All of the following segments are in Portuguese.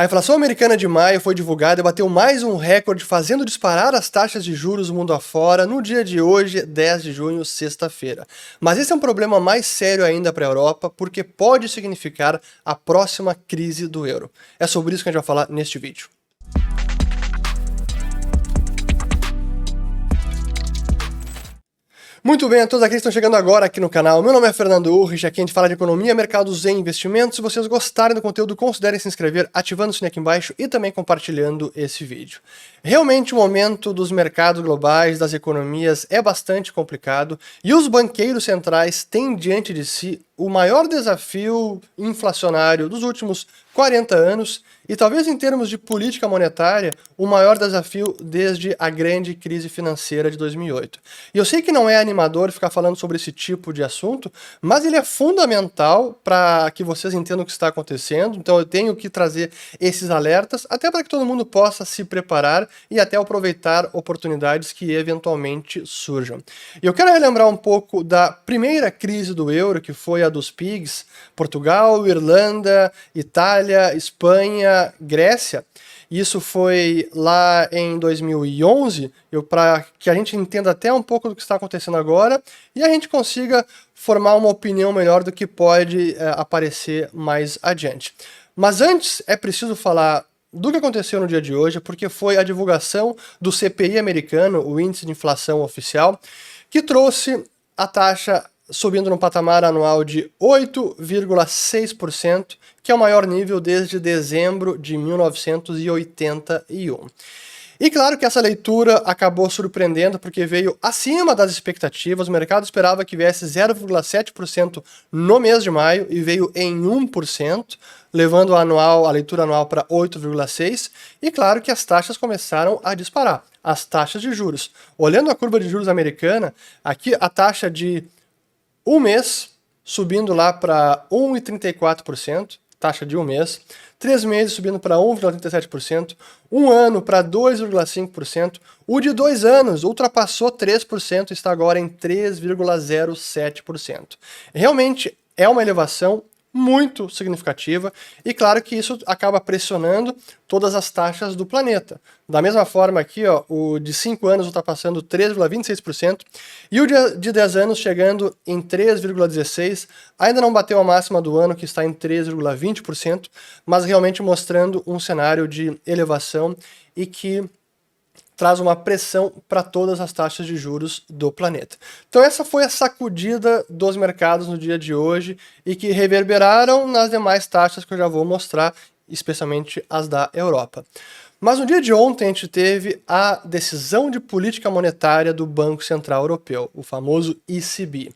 A inflação americana de maio foi divulgada e bateu mais um recorde, fazendo disparar as taxas de juros mundo afora no dia de hoje, 10 de junho, sexta-feira. Mas esse é um problema mais sério ainda para a Europa, porque pode significar a próxima crise do euro. É sobre isso que a gente vai falar neste vídeo. Muito bem, a todos aqueles que estão chegando agora aqui no canal. Meu nome é Fernando Urrich, aqui a gente fala de economia, mercados e investimentos. Se vocês gostarem do conteúdo, considerem se inscrever, ativando o sininho aqui embaixo e também compartilhando esse vídeo. Realmente o momento dos mercados globais, das economias, é bastante complicado e os banqueiros centrais têm diante de si o maior desafio inflacionário dos últimos 40 anos e talvez em termos de política monetária, o maior desafio desde a grande crise financeira de 2008. E eu sei que não é animador ficar falando sobre esse tipo de assunto, mas ele é fundamental para que vocês entendam o que está acontecendo, então eu tenho que trazer esses alertas, até para que todo mundo possa se preparar e até aproveitar oportunidades que eventualmente surjam. E eu quero relembrar um pouco da primeira crise do euro, que foi a dos PIGs, Portugal, Irlanda, Itália, Espanha, Grécia. Isso foi lá em 2011, para que a gente entenda até um pouco do que está acontecendo agora e a gente consiga formar uma opinião melhor do que pode é, aparecer mais adiante. Mas antes é preciso falar do que aconteceu no dia de hoje, porque foi a divulgação do CPI americano, o Índice de Inflação Oficial, que trouxe a taxa subindo no patamar anual de 8,6%, que é o maior nível desde dezembro de 1981. E claro que essa leitura acabou surpreendendo porque veio acima das expectativas. O mercado esperava que viesse 0,7% no mês de maio e veio em 1%, levando a, anual, a leitura anual para 8,6%. E claro que as taxas começaram a disparar. As taxas de juros. Olhando a curva de juros americana, aqui a taxa de um mês subindo lá para 1,34%, taxa de um mês. Três meses subindo para 1,37%. Um ano para 2,5%. O de dois anos ultrapassou 3% e está agora em 3,07%. Realmente é uma elevação muito significativa e claro que isso acaba pressionando todas as taxas do planeta. Da mesma forma aqui, ó, o de 5 anos ultrapassando 3,26% e o de 10 anos chegando em 3,16%, ainda não bateu a máxima do ano que está em 3,20%, mas realmente mostrando um cenário de elevação e que traz uma pressão para todas as taxas de juros do planeta. Então essa foi a sacudida dos mercados no dia de hoje e que reverberaram nas demais taxas que eu já vou mostrar, especialmente as da Europa. Mas no dia de ontem a gente teve a decisão de política monetária do Banco Central Europeu, o famoso ECB.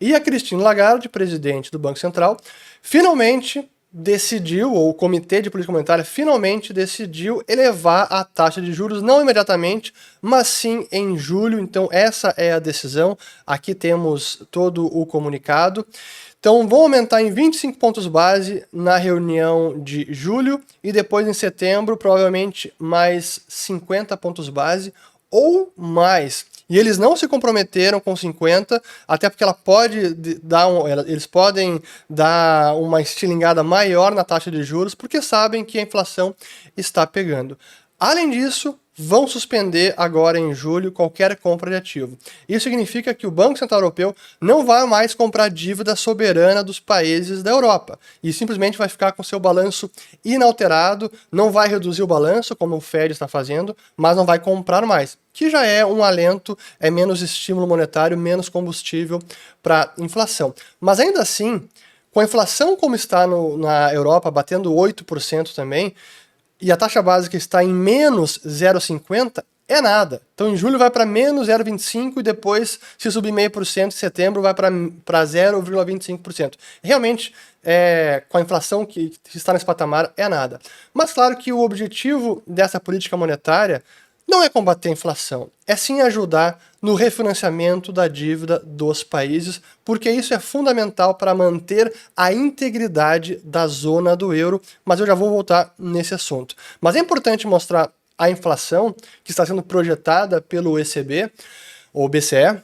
E a Christine Lagarde, presidente do Banco Central, finalmente decidiu, ou o Comitê de Política Monetária finalmente decidiu elevar a taxa de juros, não imediatamente, mas sim em julho. Então, essa é a decisão. Aqui temos todo o comunicado. Então, vão aumentar em 25 pontos base na reunião de julho e depois em setembro, provavelmente mais 50 pontos base ou mais. E eles não se comprometeram com 50, até porque ela pode dar um, eles podem dar uma estilingada maior na taxa de juros, porque sabem que a inflação está pegando. Além disso, vão suspender agora em julho qualquer compra de ativo. Isso significa que o Banco Central Europeu não vai mais comprar dívida soberana dos países da Europa e simplesmente vai ficar com seu balanço inalterado, não vai reduzir o balanço como o Fed está fazendo, mas não vai comprar mais, que já é um alento, é menos estímulo monetário, menos combustível para inflação. Mas ainda assim, com a inflação como está no, na Europa, batendo 8% também, e a taxa básica está em menos 0,50, é nada. Então em julho vai para menos 0,25 e depois, se subir meio por cento em setembro, vai para 0,25%. Realmente, é, com a inflação que está nesse patamar, é nada. Mas claro que o objetivo dessa política monetária não é combater a inflação, é sim ajudar no refinanciamento da dívida dos países, porque isso é fundamental para manter a integridade da zona do euro, mas eu já vou voltar nesse assunto. Mas é importante mostrar a inflação que está sendo projetada pelo ECB, ou BCE,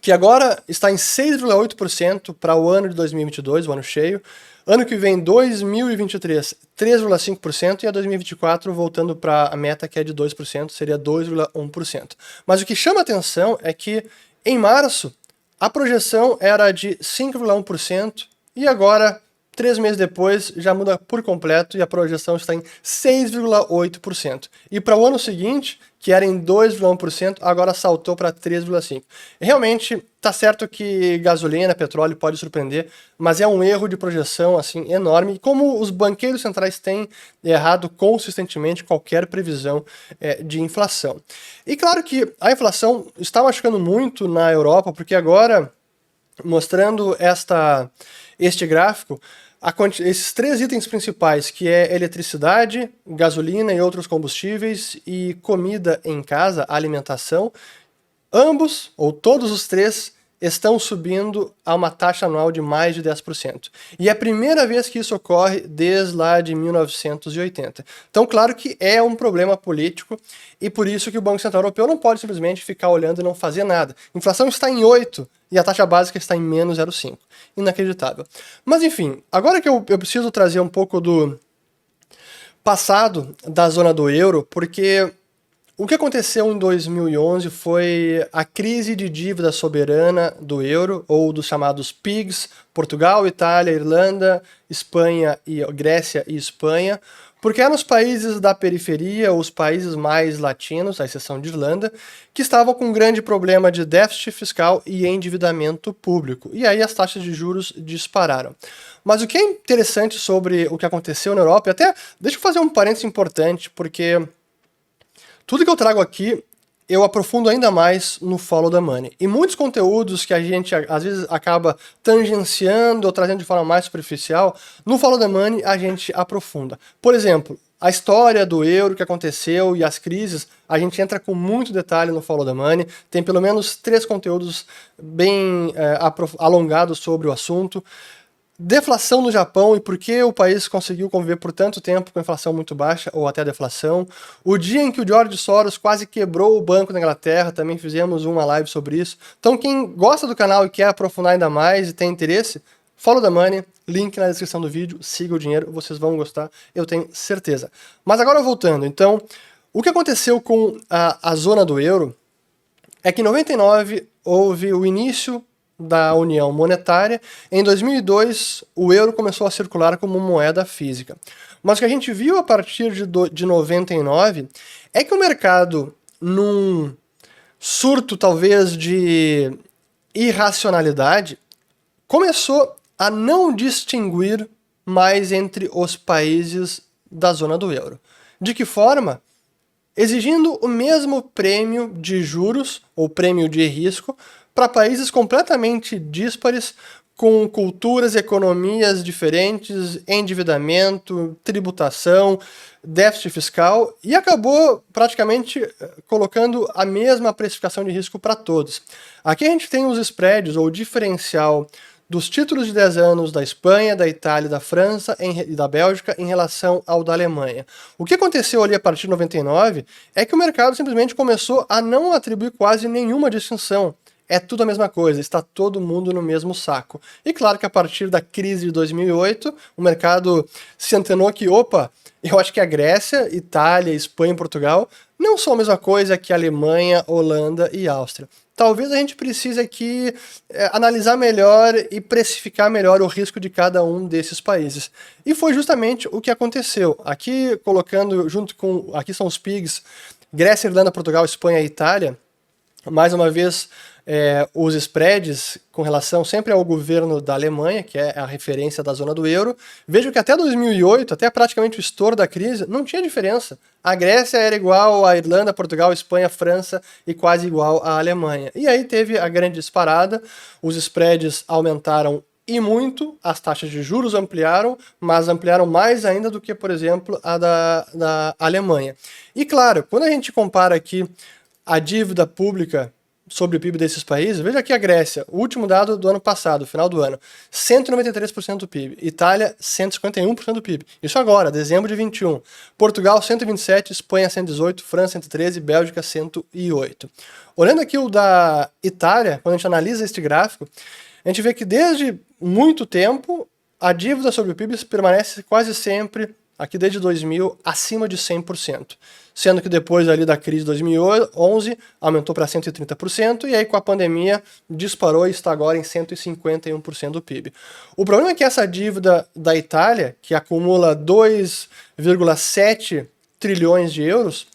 que agora está em 6,8% para o ano de 2022, o ano cheio. Ano que vem, 2023, 3,5% e a 2024 voltando para a meta que é de 2%, seria 2,1%. Mas o que chama atenção é que em março a projeção era de 5,1% e agora Três meses depois, já muda por completo e a projeção está em 6,8%. E para o ano seguinte, que era em 2,1%, agora saltou para 3,5%. Realmente, tá certo que gasolina, petróleo pode surpreender, mas é um erro de projeção assim enorme. Como os banqueiros centrais têm errado consistentemente qualquer previsão é, de inflação. E claro que a inflação está machucando muito na Europa, porque agora, mostrando esta, este gráfico, esses três itens principais, que é eletricidade, gasolina e outros combustíveis, e comida em casa, alimentação, ambos, ou todos os três, estão subindo a uma taxa anual de mais de 10%. E é a primeira vez que isso ocorre desde lá de 1980. Então, claro que é um problema político e por isso que o Banco Central Europeu não pode simplesmente ficar olhando e não fazer nada. A inflação está em 8 e a taxa básica está em menos 0,5. Inacreditável. Mas enfim, agora que eu, eu preciso trazer um pouco do passado da zona do euro, porque o que aconteceu em 2011 foi a crise de dívida soberana do euro, ou dos chamados PIGs, Portugal, Itália, Irlanda, Espanha e Grécia e Espanha, porque eram os países da periferia, os países mais latinos, à exceção de Irlanda, que estavam com um grande problema de déficit fiscal e endividamento público. E aí as taxas de juros dispararam. Mas o que é interessante sobre o que aconteceu na Europa, e até deixa eu fazer um parênteses importante, porque tudo que eu trago aqui, eu aprofundo ainda mais no Follow the Money. E muitos conteúdos que a gente às vezes acaba tangenciando ou trazendo de forma mais superficial, no Follow the Money a gente aprofunda. Por exemplo, a história do euro que aconteceu e as crises, a gente entra com muito detalhe no Follow the Money. Tem pelo menos três conteúdos bem é, alongados sobre o assunto deflação no Japão e por que o país conseguiu conviver por tanto tempo com inflação muito baixa ou até deflação. O dia em que o George Soros quase quebrou o banco na Inglaterra, também fizemos uma live sobre isso. Então quem gosta do canal e quer aprofundar ainda mais e tem interesse, follow the money, link na descrição do vídeo, siga o dinheiro, vocês vão gostar, eu tenho certeza. Mas agora voltando, então, o que aconteceu com a, a zona do euro é que em 99 houve o início da União Monetária, em 2002 o euro começou a circular como moeda física. Mas o que a gente viu a partir de, do, de 99 é que o mercado, num surto talvez de irracionalidade, começou a não distinguir mais entre os países da zona do euro. De que forma? Exigindo o mesmo prêmio de juros ou prêmio de risco para países completamente díspares, com culturas, economias diferentes, endividamento, tributação, déficit fiscal, e acabou praticamente eh, colocando a mesma precificação de risco para todos. Aqui a gente tem os spreads, ou diferencial dos títulos de 10 anos da Espanha, da Itália, da França e da Bélgica em relação ao da Alemanha. O que aconteceu ali a partir de 99 é que o mercado simplesmente começou a não atribuir quase nenhuma distinção é tudo a mesma coisa, está todo mundo no mesmo saco. E claro que a partir da crise de 2008, o mercado se antenou que, opa, eu acho que a Grécia, Itália, Espanha e Portugal não são a mesma coisa que a Alemanha, Holanda e Áustria. Talvez a gente precise aqui é, analisar melhor e precificar melhor o risco de cada um desses países. E foi justamente o que aconteceu. Aqui colocando junto com, aqui são os PIGs, Grécia, Irlanda, Portugal, Espanha e Itália. Mais uma vez, é, os spreads com relação sempre ao governo da Alemanha, que é a referência da zona do euro. Vejo que até 2008, até praticamente o estouro da crise, não tinha diferença. A Grécia era igual à Irlanda, Portugal, Espanha, França e quase igual à Alemanha. E aí teve a grande disparada, os spreads aumentaram e muito, as taxas de juros ampliaram, mas ampliaram mais ainda do que, por exemplo, a da, da Alemanha. E claro, quando a gente compara aqui a dívida pública sobre o PIB desses países, veja aqui a Grécia, o último dado do ano passado, final do ano, 193% do PIB. Itália, 151% do PIB. Isso agora, dezembro de 21. Portugal, 127, Espanha, 118, França, 113, Bélgica, 108. Olhando aqui o da Itália, quando a gente analisa este gráfico, a gente vê que desde muito tempo a dívida sobre o PIB permanece quase sempre aqui desde 2000, acima de 100%, sendo que depois ali da crise de 2011 aumentou para 130% e aí com a pandemia disparou e está agora em 151% do PIB. O problema é que essa dívida da Itália, que acumula 2,7 trilhões de euros,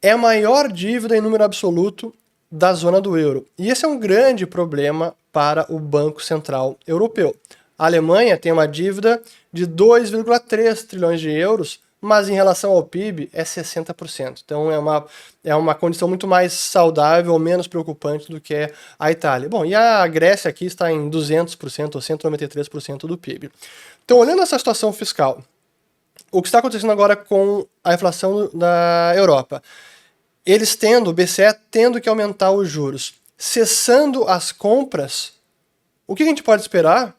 é a maior dívida em número absoluto da zona do euro. E esse é um grande problema para o Banco Central Europeu. A Alemanha tem uma dívida de 2,3 trilhões de euros, mas em relação ao PIB é 60%. Então é uma, é uma condição muito mais saudável menos preocupante do que a Itália. Bom, e a Grécia aqui está em 200% ou 193% do PIB. Então, olhando essa situação fiscal, o que está acontecendo agora com a inflação da Europa? Eles tendo, o BCE tendo que aumentar os juros, cessando as compras, o que a gente pode esperar?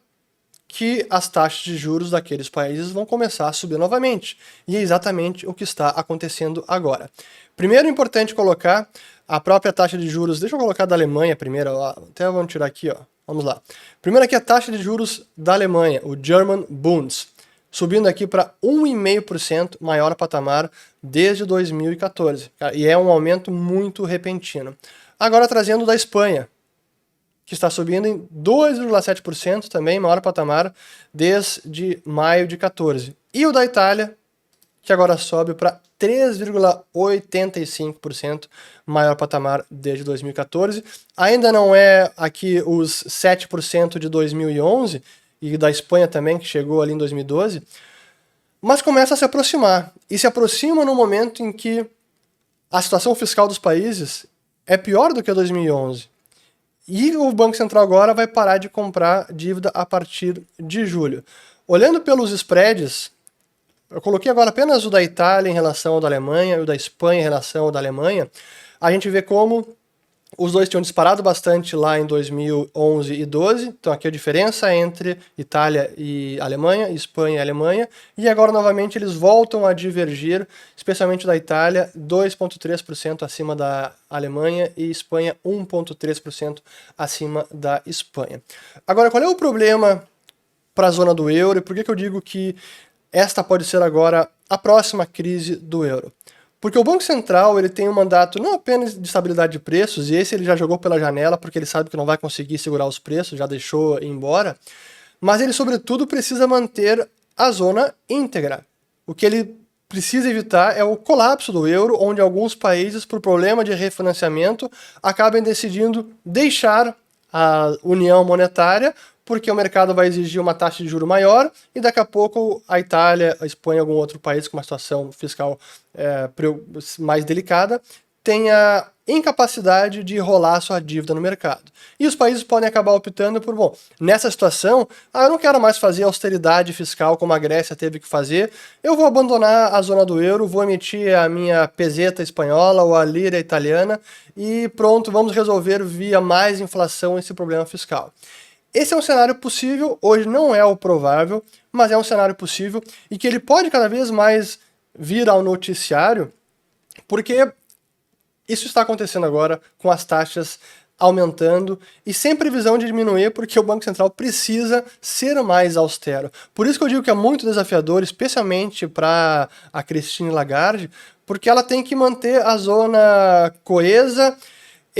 Que as taxas de juros daqueles países vão começar a subir novamente. E é exatamente o que está acontecendo agora. Primeiro, importante colocar a própria taxa de juros. Deixa eu colocar da Alemanha primeiro. Até vamos tirar aqui, ó. Vamos lá. Primeiro aqui a taxa de juros da Alemanha, o German Bunds, subindo aqui para 1,5% maior patamar desde 2014. E é um aumento muito repentino. Agora trazendo da Espanha, que está subindo em 2,7% também, maior patamar, desde maio de 14. E o da Itália, que agora sobe para 3,85%, maior patamar desde 2014. Ainda não é aqui os 7% de 2011, e da Espanha também, que chegou ali em 2012, mas começa a se aproximar. E se aproxima no momento em que a situação fiscal dos países é pior do que a 2011. E o Banco Central agora vai parar de comprar dívida a partir de julho. Olhando pelos spreads, eu coloquei agora apenas o da Itália em relação ao da Alemanha e o da Espanha em relação ao da Alemanha. A gente vê como os dois tinham disparado bastante lá em 2011 e 12, então aqui a diferença entre Itália e Alemanha, Espanha e Alemanha, e agora novamente eles voltam a divergir, especialmente da Itália, 2,3% acima da Alemanha e Espanha 1,3% acima da Espanha. Agora, qual é o problema para a zona do euro e por que, que eu digo que esta pode ser agora a próxima crise do euro? Porque o Banco Central ele tem um mandato não apenas de estabilidade de preços, e esse ele já jogou pela janela porque ele sabe que não vai conseguir segurar os preços, já deixou ir embora, mas ele, sobretudo, precisa manter a zona íntegra. O que ele precisa evitar é o colapso do euro, onde alguns países, por problema de refinanciamento, acabem decidindo deixar a união monetária porque o mercado vai exigir uma taxa de juro maior e daqui a pouco a Itália, a Espanha, algum outro país com uma situação fiscal é, mais delicada tenha incapacidade de rolar sua dívida no mercado. E os países podem acabar optando por, bom, nessa situação, ah, eu não quero mais fazer austeridade fiscal como a Grécia teve que fazer, eu vou abandonar a zona do euro, vou emitir a minha peseta espanhola ou a lira italiana e pronto, vamos resolver via mais inflação esse problema fiscal. Esse é um cenário possível, hoje não é o provável, mas é um cenário possível e que ele pode cada vez mais vir ao noticiário, porque isso está acontecendo agora com as taxas aumentando e sem previsão de diminuir, porque o Banco Central precisa ser mais austero. Por isso que eu digo que é muito desafiador, especialmente para a Christine Lagarde, porque ela tem que manter a zona coesa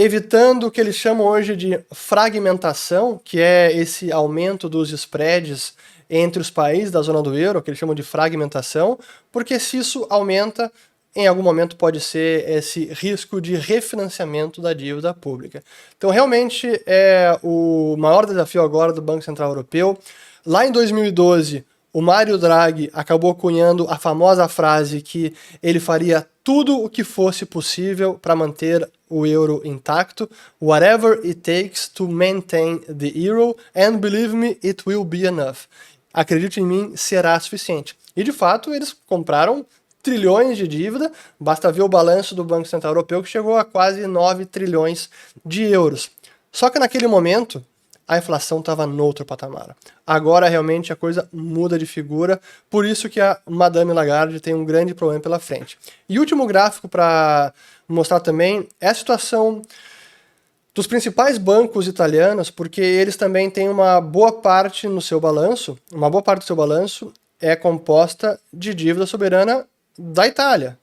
evitando o que eles chamam hoje de fragmentação, que é esse aumento dos spreads entre os países da zona do euro, que eles chamam de fragmentação, porque se isso aumenta, em algum momento pode ser esse risco de refinanciamento da dívida pública. Então, realmente, é o maior desafio agora do Banco Central Europeu. Lá em 2012, o Mário Draghi acabou cunhando a famosa frase que ele faria tudo o que fosse possível para manter o euro intacto, whatever it takes to maintain the euro, and believe me, it will be enough. Acredite em mim, será suficiente. E de fato, eles compraram trilhões de dívida, basta ver o balanço do Banco Central Europeu que chegou a quase 9 trilhões de euros. Só que naquele momento, a inflação estava noutro patamar. Agora realmente a coisa muda de figura, por isso que a Madame Lagarde tem um grande problema pela frente. E último gráfico para mostrar também é a situação dos principais bancos italianos, porque eles também têm uma boa parte no seu balanço, uma boa parte do seu balanço é composta de dívida soberana da Itália.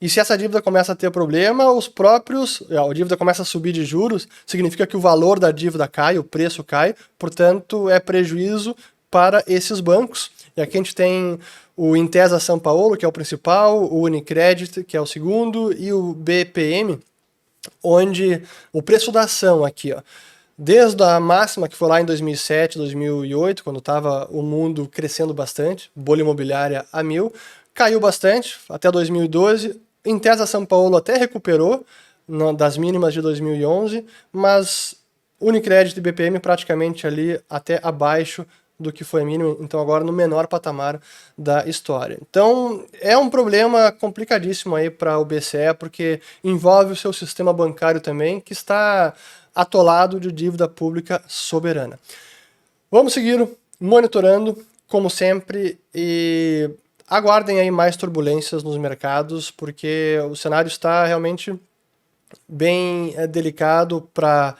E se essa dívida começa a ter problema, os próprios. A dívida começa a subir de juros, significa que o valor da dívida cai, o preço cai, portanto, é prejuízo para esses bancos. E aqui a gente tem o Intesa São Paulo, que é o principal, o Unicredit, que é o segundo, e o BPM, onde o preço da ação aqui, ó, desde a máxima que foi lá em 2007, 2008, quando estava o mundo crescendo bastante, bolha imobiliária a mil, caiu bastante até 2012, em Tesa São Paulo até recuperou das mínimas de 2011, mas Unicredit e BPM praticamente ali até abaixo do que foi mínimo, então agora no menor patamar da história. Então é um problema complicadíssimo aí para o BCE, porque envolve o seu sistema bancário também, que está atolado de dívida pública soberana. Vamos seguir monitorando, como sempre, e aguardem aí mais turbulências nos mercados, porque o cenário está realmente bem é, delicado para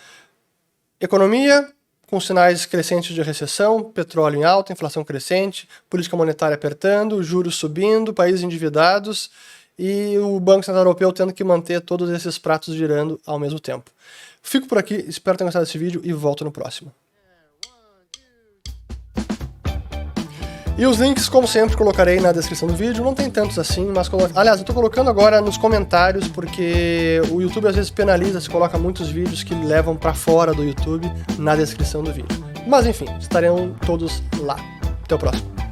economia, com sinais crescentes de recessão, petróleo em alta, inflação crescente, política monetária apertando, juros subindo, países endividados e o Banco Central Europeu tendo que manter todos esses pratos girando ao mesmo tempo. Fico por aqui, espero ter gostado desse vídeo e volto no próximo. E os links, como sempre, colocarei na descrição do vídeo. Não tem tantos assim, mas colo... aliás, eu tô colocando agora nos comentários porque o YouTube às vezes penaliza se coloca muitos vídeos que levam para fora do YouTube na descrição do vídeo. Mas enfim, estarão todos lá. Até o próximo.